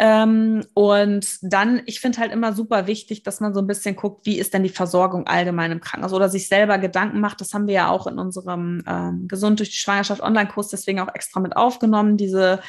Ähm, und dann, ich finde halt immer super wichtig, dass man so ein bisschen guckt, wie ist denn die Versorgung allgemein im Krankenhaus oder sich selber Gedanken macht. Das haben wir ja auch in unserem ähm, Gesund durch die Schwangerschaft Online-Kurs deswegen auch extra mit aufgenommen, diese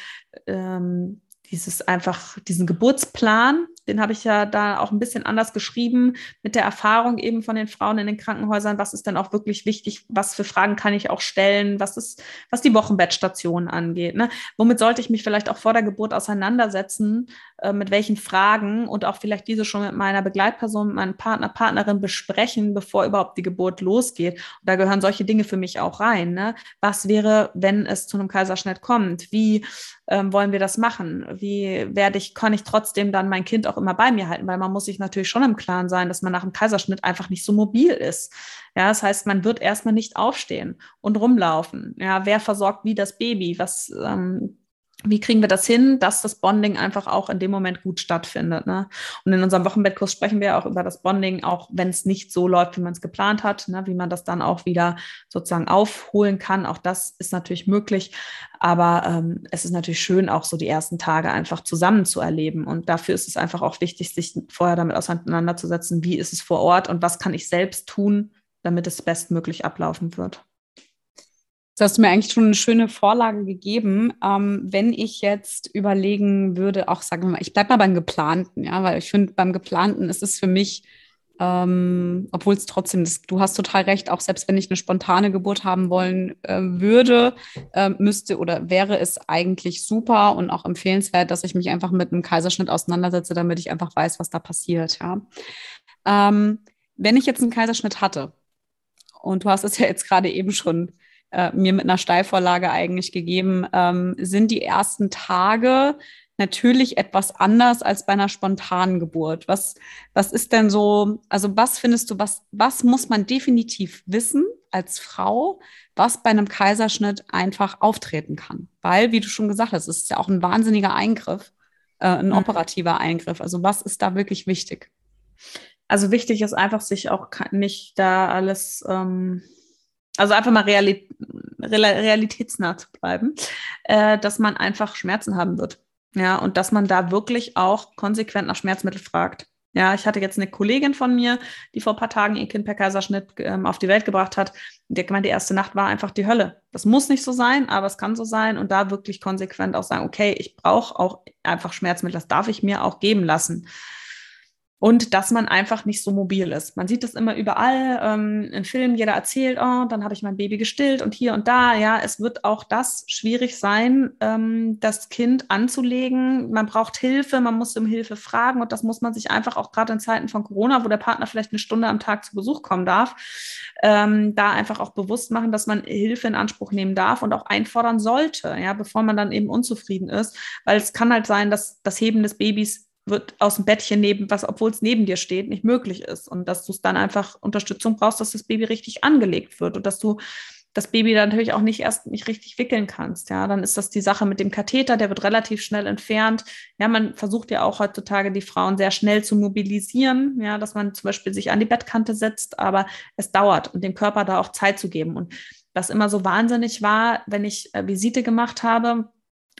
ähm, dieses einfach, diesen Geburtsplan, den habe ich ja da auch ein bisschen anders geschrieben, mit der Erfahrung eben von den Frauen in den Krankenhäusern, was ist denn auch wirklich wichtig, was für Fragen kann ich auch stellen, was ist, was die Wochenbettstation angeht. Ne? Womit sollte ich mich vielleicht auch vor der Geburt auseinandersetzen, äh, mit welchen Fragen und auch vielleicht diese schon mit meiner Begleitperson, mit meinem Partner, Partnerin besprechen, bevor überhaupt die Geburt losgeht. Und da gehören solche Dinge für mich auch rein. Ne? Was wäre, wenn es zu einem Kaiserschnitt kommt? Wie ähm, wollen wir das machen? Wie werde ich, kann ich trotzdem dann mein Kind auch immer bei mir halten? Weil man muss sich natürlich schon im Klaren sein, dass man nach dem Kaiserschnitt einfach nicht so mobil ist. Ja, das heißt, man wird erstmal nicht aufstehen und rumlaufen. Ja, wer versorgt wie das Baby? Was ähm, wie kriegen wir das hin, dass das Bonding einfach auch in dem Moment gut stattfindet. Ne? Und in unserem Wochenbettkurs sprechen wir auch über das Bonding, auch wenn es nicht so läuft, wie man es geplant hat, ne? wie man das dann auch wieder sozusagen aufholen kann. Auch das ist natürlich möglich. Aber ähm, es ist natürlich schön, auch so die ersten Tage einfach zusammen zu erleben. Und dafür ist es einfach auch wichtig, sich vorher damit auseinanderzusetzen, wie ist es vor Ort und was kann ich selbst tun, damit es bestmöglich ablaufen wird. Du hast mir eigentlich schon eine schöne Vorlage gegeben. Ähm, wenn ich jetzt überlegen würde, auch sagen wir mal, ich bleibe mal beim Geplanten, ja, weil ich finde, beim Geplanten ist es für mich, ähm, obwohl es trotzdem, das, du hast total recht, auch selbst wenn ich eine spontane Geburt haben wollen äh, würde, äh, müsste oder wäre es eigentlich super und auch empfehlenswert, dass ich mich einfach mit einem Kaiserschnitt auseinandersetze, damit ich einfach weiß, was da passiert, ja. Ähm, wenn ich jetzt einen Kaiserschnitt hatte, und du hast es ja jetzt gerade eben schon äh, mir mit einer Steilvorlage eigentlich gegeben, ähm, sind die ersten Tage natürlich etwas anders als bei einer spontanen Geburt. Was, was ist denn so, also was findest du, was, was muss man definitiv wissen, als Frau, was bei einem Kaiserschnitt einfach auftreten kann. Weil, wie du schon gesagt hast, es ist ja auch ein wahnsinniger Eingriff, äh, ein mhm. operativer Eingriff. Also was ist da wirklich wichtig? Also wichtig ist einfach, sich auch nicht da alles, ähm, also einfach mal reali realitätsnah zu bleiben, äh, dass man einfach Schmerzen haben wird. Ja, und dass man da wirklich auch konsequent nach Schmerzmittel fragt. Ja, ich hatte jetzt eine Kollegin von mir, die vor ein paar Tagen ihr Kind per Kaiserschnitt ähm, auf die Welt gebracht hat. Hat gemeint, die erste Nacht war einfach die Hölle. Das muss nicht so sein, aber es kann so sein. Und da wirklich konsequent auch sagen, okay, ich brauche auch einfach Schmerzmittel, das darf ich mir auch geben lassen und dass man einfach nicht so mobil ist. Man sieht das immer überall ähm, in Filmen, jeder erzählt, oh, dann habe ich mein Baby gestillt und hier und da. Ja, es wird auch das schwierig sein, ähm, das Kind anzulegen. Man braucht Hilfe, man muss um Hilfe fragen und das muss man sich einfach auch gerade in Zeiten von Corona, wo der Partner vielleicht eine Stunde am Tag zu Besuch kommen darf, ähm, da einfach auch bewusst machen, dass man Hilfe in Anspruch nehmen darf und auch einfordern sollte, ja, bevor man dann eben unzufrieden ist, weil es kann halt sein, dass das Heben des Babys wird aus dem Bettchen neben, was, obwohl es neben dir steht, nicht möglich ist. Und dass du es dann einfach Unterstützung brauchst, dass das Baby richtig angelegt wird und dass du das Baby dann natürlich auch nicht erst nicht richtig wickeln kannst. Ja, dann ist das die Sache mit dem Katheter, der wird relativ schnell entfernt. Ja, man versucht ja auch heutzutage die Frauen sehr schnell zu mobilisieren, ja, dass man zum Beispiel sich an die Bettkante setzt, aber es dauert und dem Körper da auch Zeit zu geben. Und was immer so wahnsinnig war, wenn ich äh, Visite gemacht habe,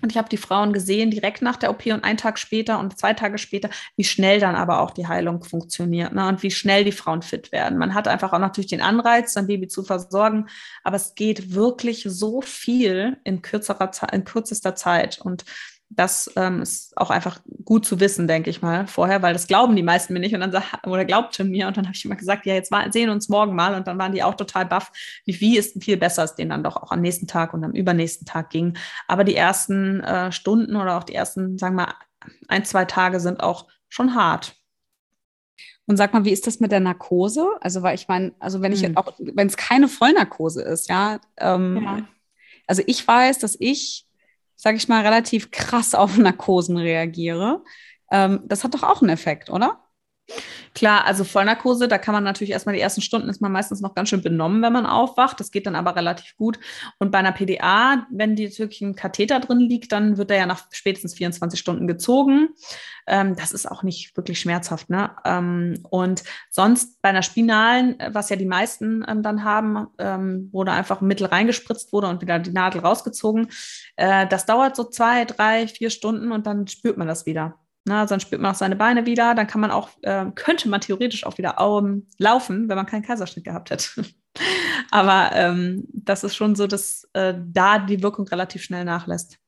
und ich habe die Frauen gesehen, direkt nach der OP und einen Tag später und zwei Tage später, wie schnell dann aber auch die Heilung funktioniert ne? und wie schnell die Frauen fit werden. Man hat einfach auch natürlich den Anreiz, sein Baby zu versorgen, aber es geht wirklich so viel in, kürzerer, in kürzester Zeit. Und das ähm, ist auch einfach gut zu wissen, denke ich mal, vorher, weil das glauben die meisten mir nicht und dann oder glaubte mir und dann habe ich immer gesagt, ja, jetzt sehen wir uns morgen mal und dann waren die auch total baff, wie viel ist viel besser es denen dann doch auch am nächsten Tag und am übernächsten Tag ging. Aber die ersten äh, Stunden oder auch die ersten, sagen wir mal, ein, zwei Tage sind auch schon hart. Und sag mal, wie ist das mit der Narkose? Also, weil ich meine, also wenn ich hm. auch, wenn es keine Vollnarkose ist, ja, ähm, ja, also ich weiß, dass ich sage ich mal, relativ krass auf Narkosen reagiere. Ähm, das hat doch auch einen Effekt, oder? Klar, also Vollnarkose, da kann man natürlich erstmal die ersten Stunden ist man meistens noch ganz schön benommen, wenn man aufwacht. Das geht dann aber relativ gut. Und bei einer PDA, wenn die wirklich ein Katheter drin liegt, dann wird er ja nach spätestens 24 Stunden gezogen. Ähm, das ist auch nicht wirklich schmerzhaft. Ne? Ähm, und sonst bei einer Spinalen, was ja die meisten ähm, dann haben, ähm, wo da einfach ein Mittel reingespritzt wurde und wieder die Nadel rausgezogen, äh, das dauert so zwei, drei, vier Stunden und dann spürt man das wieder. Na, dann spürt man auch seine Beine wieder. Dann kann man auch, äh, könnte man theoretisch auch wieder um, laufen, wenn man keinen Kaiserschnitt gehabt hätte. (laughs) Aber ähm, das ist schon so, dass äh, da die Wirkung relativ schnell nachlässt.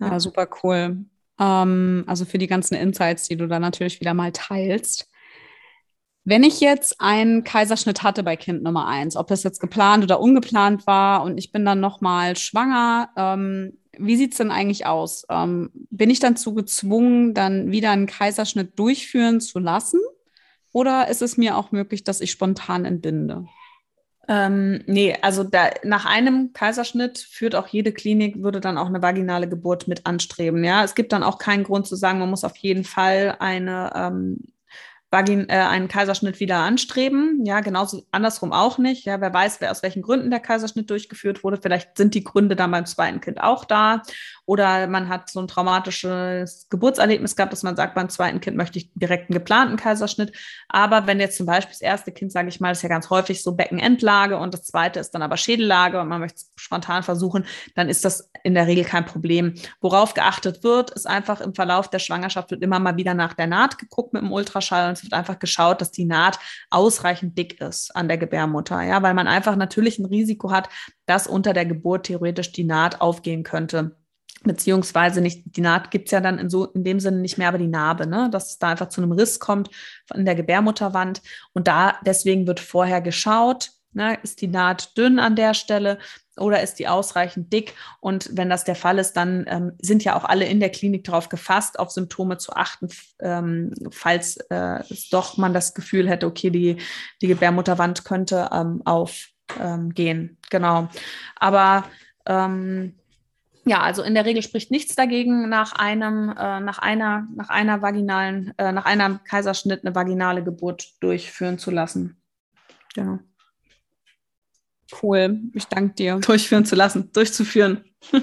Ja, ja super cool. Ähm, also für die ganzen Insights, die du da natürlich wieder mal teilst. Wenn ich jetzt einen Kaiserschnitt hatte bei Kind Nummer eins, ob das jetzt geplant oder ungeplant war und ich bin dann nochmal schwanger, ähm, wie sieht es denn eigentlich aus? Ähm, bin ich dann zu gezwungen, dann wieder einen Kaiserschnitt durchführen zu lassen? Oder ist es mir auch möglich, dass ich spontan entbinde? Ähm, nee, also da, nach einem Kaiserschnitt führt auch jede Klinik, würde dann auch eine vaginale Geburt mit anstreben. Ja, es gibt dann auch keinen Grund zu sagen, man muss auf jeden Fall eine ähm, Vagin, äh, einen Kaiserschnitt wieder anstreben. Ja, genauso andersrum auch nicht. Ja, wer weiß, wer aus welchen Gründen der Kaiserschnitt durchgeführt wurde. Vielleicht sind die Gründe dann beim zweiten Kind auch da. Oder man hat so ein traumatisches Geburtserlebnis gehabt, dass man sagt, beim zweiten Kind möchte ich direkt einen geplanten Kaiserschnitt. Aber wenn jetzt zum Beispiel das erste Kind, sage ich mal, ist ja ganz häufig so Beckenendlage und das zweite ist dann aber Schädellage und man möchte es spontan versuchen, dann ist das in der Regel kein Problem. Worauf geachtet wird, ist einfach im Verlauf der Schwangerschaft wird immer mal wieder nach der Naht geguckt mit dem Ultraschall und es wird einfach geschaut, dass die Naht ausreichend dick ist an der Gebärmutter. Ja, weil man einfach natürlich ein Risiko hat, dass unter der Geburt theoretisch die Naht aufgehen könnte beziehungsweise nicht, die Naht gibt es ja dann in, so, in dem Sinne nicht mehr, aber die Narbe, ne? dass es da einfach zu einem Riss kommt in der Gebärmutterwand. Und da deswegen wird vorher geschaut, ne? ist die Naht dünn an der Stelle oder ist die ausreichend dick? Und wenn das der Fall ist, dann ähm, sind ja auch alle in der Klinik darauf gefasst, auf Symptome zu achten, ähm, falls äh, doch man das Gefühl hätte, okay, die, die Gebärmutterwand könnte ähm, aufgehen. Ähm, genau. Aber ähm, ja, also in der Regel spricht nichts dagegen, nach einem, äh, nach einer, nach einer vaginalen, äh, nach einem Kaiserschnitt eine vaginale Geburt durchführen zu lassen. Genau. Cool, ich danke dir. Durchführen zu lassen, durchzuführen. (laughs)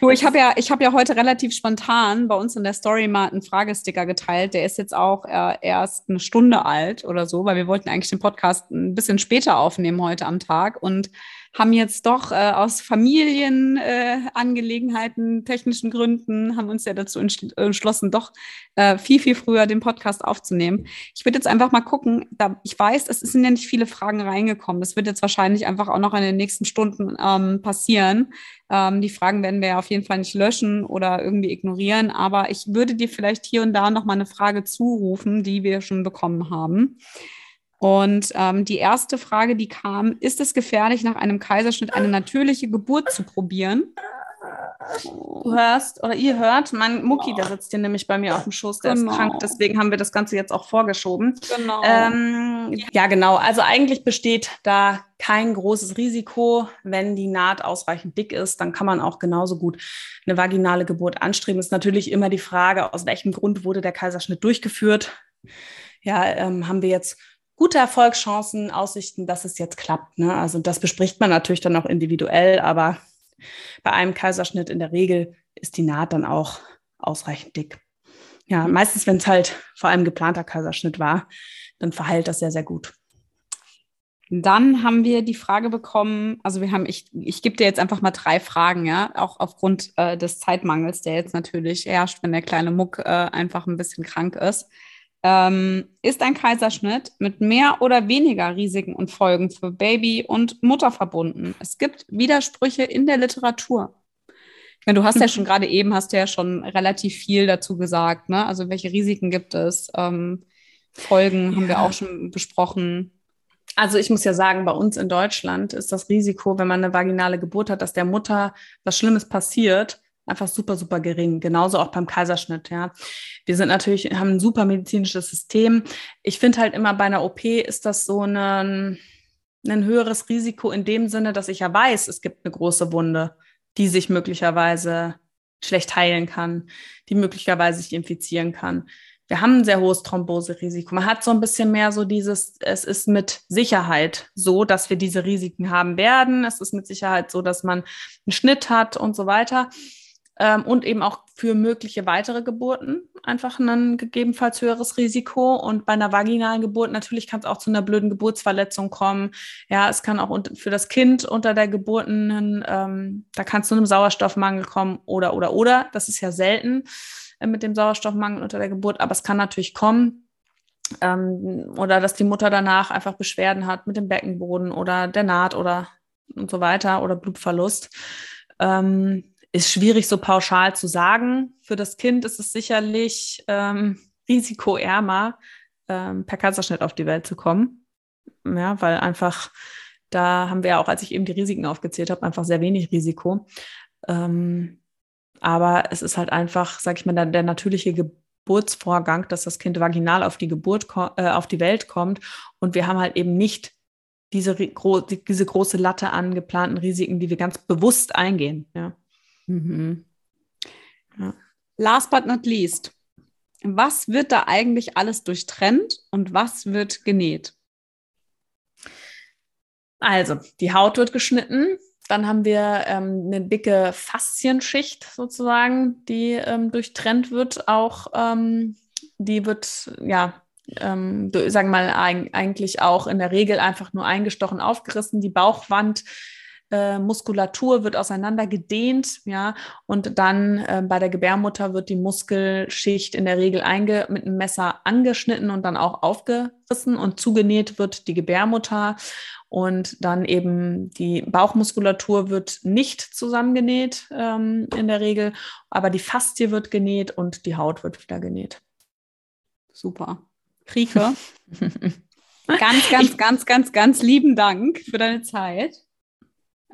Du, ich habe ja, ich habe ja heute relativ spontan bei uns in der Story mal einen Fragesticker geteilt. Der ist jetzt auch äh, erst eine Stunde alt oder so, weil wir wollten eigentlich den Podcast ein bisschen später aufnehmen heute am Tag und haben jetzt doch äh, aus Familienangelegenheiten, äh, technischen Gründen, haben uns ja dazu entschlossen, doch äh, viel, viel früher den Podcast aufzunehmen. Ich würde jetzt einfach mal gucken, da ich weiß, es sind ja nicht viele Fragen reingekommen. Das wird jetzt wahrscheinlich einfach auch noch in den nächsten Stunden ähm, passieren. Ähm, die Fragen werden wir ja auf jeden Fall nicht löschen oder irgendwie ignorieren, aber ich würde dir vielleicht hier und da noch mal eine Frage zurufen, die wir schon bekommen haben. Und ähm, die erste Frage, die kam, ist es gefährlich, nach einem Kaiserschnitt eine natürliche Geburt zu probieren? Du hörst oder ihr hört, mein Mucki, der sitzt hier nämlich bei mir auf dem Schoß, der genau. ist krank, deswegen haben wir das Ganze jetzt auch vorgeschoben. Genau. Ähm, ja, genau. Also eigentlich besteht da kein großes Risiko. Wenn die Naht ausreichend dick ist, dann kann man auch genauso gut eine vaginale Geburt anstreben. Ist natürlich immer die Frage, aus welchem Grund wurde der Kaiserschnitt durchgeführt. Ja, ähm, haben wir jetzt gute Erfolgschancen, Aussichten, dass es jetzt klappt. Ne? Also das bespricht man natürlich dann auch individuell, aber bei einem Kaiserschnitt in der Regel ist die Naht dann auch ausreichend dick. Ja, meistens, wenn es halt vor allem geplanter Kaiserschnitt war, dann verheilt das sehr, sehr gut. Dann haben wir die Frage bekommen, also wir haben, ich, ich gebe dir jetzt einfach mal drei Fragen, ja, auch aufgrund äh, des Zeitmangels, der jetzt natürlich herrscht, wenn der kleine Muck äh, einfach ein bisschen krank ist. Ähm, ist ein Kaiserschnitt mit mehr oder weniger Risiken und Folgen für Baby und Mutter verbunden? Es gibt Widersprüche in der Literatur. Ich meine, du hast ja schon gerade eben, hast du ja schon relativ viel dazu gesagt, ne? Also welche Risiken gibt es? Ähm, Folgen ja. haben wir auch schon besprochen. Also ich muss ja sagen, bei uns in Deutschland ist das Risiko, wenn man eine vaginale Geburt hat, dass der Mutter was Schlimmes passiert, einfach super, super gering. Genauso auch beim Kaiserschnitt, ja. Wir sind natürlich, haben ein super medizinisches System. Ich finde halt immer bei einer OP ist das so ein, ein höheres Risiko in dem Sinne, dass ich ja weiß, es gibt eine große Wunde, die sich möglicherweise schlecht heilen kann, die möglicherweise sich infizieren kann. Wir haben ein sehr hohes Thromboserisiko. Man hat so ein bisschen mehr so dieses, es ist mit Sicherheit so, dass wir diese Risiken haben werden. Es ist mit Sicherheit so, dass man einen Schnitt hat und so weiter ähm, und eben auch für mögliche weitere Geburten einfach ein gegebenenfalls höheres Risiko. Und bei einer vaginalen Geburt natürlich kann es auch zu einer blöden Geburtsverletzung kommen. Ja, es kann auch für das Kind unter der Geburt, ähm, da kann es zu einem Sauerstoffmangel kommen oder, oder, oder. Das ist ja selten äh, mit dem Sauerstoffmangel unter der Geburt, aber es kann natürlich kommen. Ähm, oder dass die Mutter danach einfach Beschwerden hat mit dem Beckenboden oder der Naht oder und so weiter oder Blutverlust. Ähm, ist schwierig so pauschal zu sagen. Für das Kind ist es sicherlich ähm, risikoärmer, ähm, per Kaiserschnitt auf die Welt zu kommen. Ja, weil einfach, da haben wir ja auch, als ich eben die Risiken aufgezählt habe, einfach sehr wenig Risiko. Ähm, aber es ist halt einfach, sag ich mal, der, der, natürliche Geburtsvorgang, dass das Kind vaginal auf die Geburt, äh, auf die Welt kommt. Und wir haben halt eben nicht diese, diese große Latte an geplanten Risiken, die wir ganz bewusst eingehen. Ja. Mhm. Ja. Last but not least, was wird da eigentlich alles durchtrennt und was wird genäht? Also, die Haut wird geschnitten. Dann haben wir ähm, eine dicke Faszienschicht sozusagen, die ähm, durchtrennt wird. Auch ähm, die wird, ja, ähm, sagen wir mal, eigentlich auch in der Regel einfach nur eingestochen, aufgerissen. Die Bauchwand äh, Muskulatur wird auseinander gedehnt, ja, und dann äh, bei der Gebärmutter wird die Muskelschicht in der Regel einge mit einem Messer angeschnitten und dann auch aufgerissen und zugenäht wird die Gebärmutter und dann eben die Bauchmuskulatur wird nicht zusammengenäht ähm, in der Regel, aber die Faszie wird genäht und die Haut wird wieder genäht. Super. Krieke. (laughs) ganz, ganz, ganz, ganz, ganz lieben Dank für deine Zeit.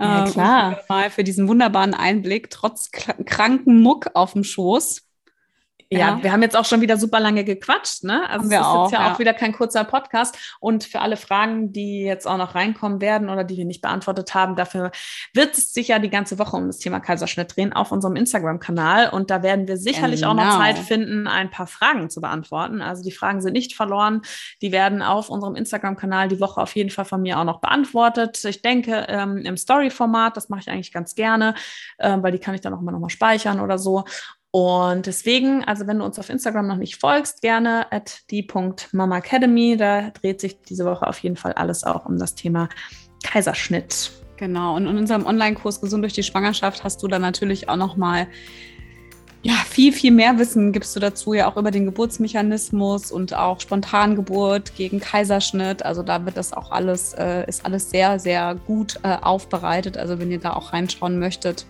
Ja, äh, klar. Mal für diesen wunderbaren Einblick, trotz kranken Muck auf dem Schoß. Ja, ja, wir haben jetzt auch schon wieder super lange gequatscht, ne? Also es ist auch, jetzt ja, ja, auch wieder kein kurzer Podcast. Und für alle Fragen, die jetzt auch noch reinkommen werden oder die wir nicht beantwortet haben, dafür wird es sich ja die ganze Woche um das Thema Kaiserschnitt drehen auf unserem Instagram-Kanal. Und da werden wir sicherlich genau. auch noch genau. Zeit finden, ein paar Fragen zu beantworten. Also die Fragen sind nicht verloren. Die werden auf unserem Instagram-Kanal die Woche auf jeden Fall von mir auch noch beantwortet. Ich denke, ähm, im Story-Format, das mache ich eigentlich ganz gerne, äh, weil die kann ich dann auch immer noch mal speichern oder so. Und deswegen, also wenn du uns auf Instagram noch nicht folgst, gerne at die.mamacademy. Da dreht sich diese Woche auf jeden Fall alles auch um das Thema Kaiserschnitt. Genau. Und in unserem Online-Kurs Gesund durch die Schwangerschaft hast du dann natürlich auch noch mal ja, viel, viel mehr Wissen gibst du dazu ja auch über den Geburtsmechanismus und auch Spontangeburt gegen Kaiserschnitt. Also da wird das auch alles, äh, ist alles sehr, sehr gut äh, aufbereitet. Also wenn ihr da auch reinschauen möchtet,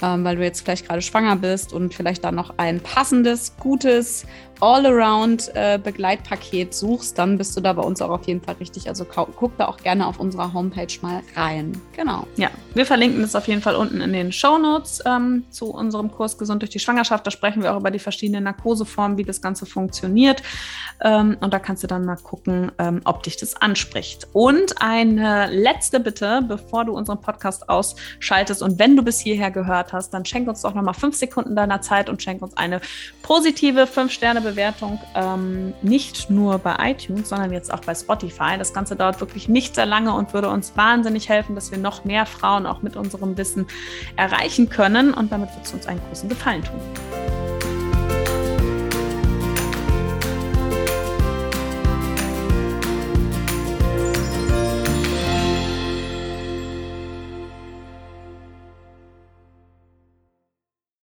weil du jetzt vielleicht gerade schwanger bist und vielleicht dann noch ein passendes, gutes All-Around-Begleitpaket äh, suchst, dann bist du da bei uns auch auf jeden Fall richtig. Also guck da auch gerne auf unserer Homepage mal rein. Genau. Ja, wir verlinken das auf jeden Fall unten in den Show Notes ähm, zu unserem Kurs Gesund durch die Schwangerschaft. Da sprechen wir auch über die verschiedenen Narkoseformen, wie das Ganze funktioniert. Ähm, und da kannst du dann mal gucken, ähm, ob dich das anspricht. Und eine letzte Bitte, bevor du unseren Podcast ausschaltest und wenn du bis hierher gehört hast, dann schenk uns doch nochmal fünf Sekunden deiner Zeit und schenk uns eine positive 5-Sterne-Bewertung. Ähm, nicht nur bei iTunes, sondern jetzt auch bei Spotify. Das Ganze dauert wirklich nicht sehr lange und würde uns wahnsinnig helfen, dass wir noch mehr Frauen auch mit unserem Wissen erreichen können. Und damit wird es uns einen großen Gefallen tun.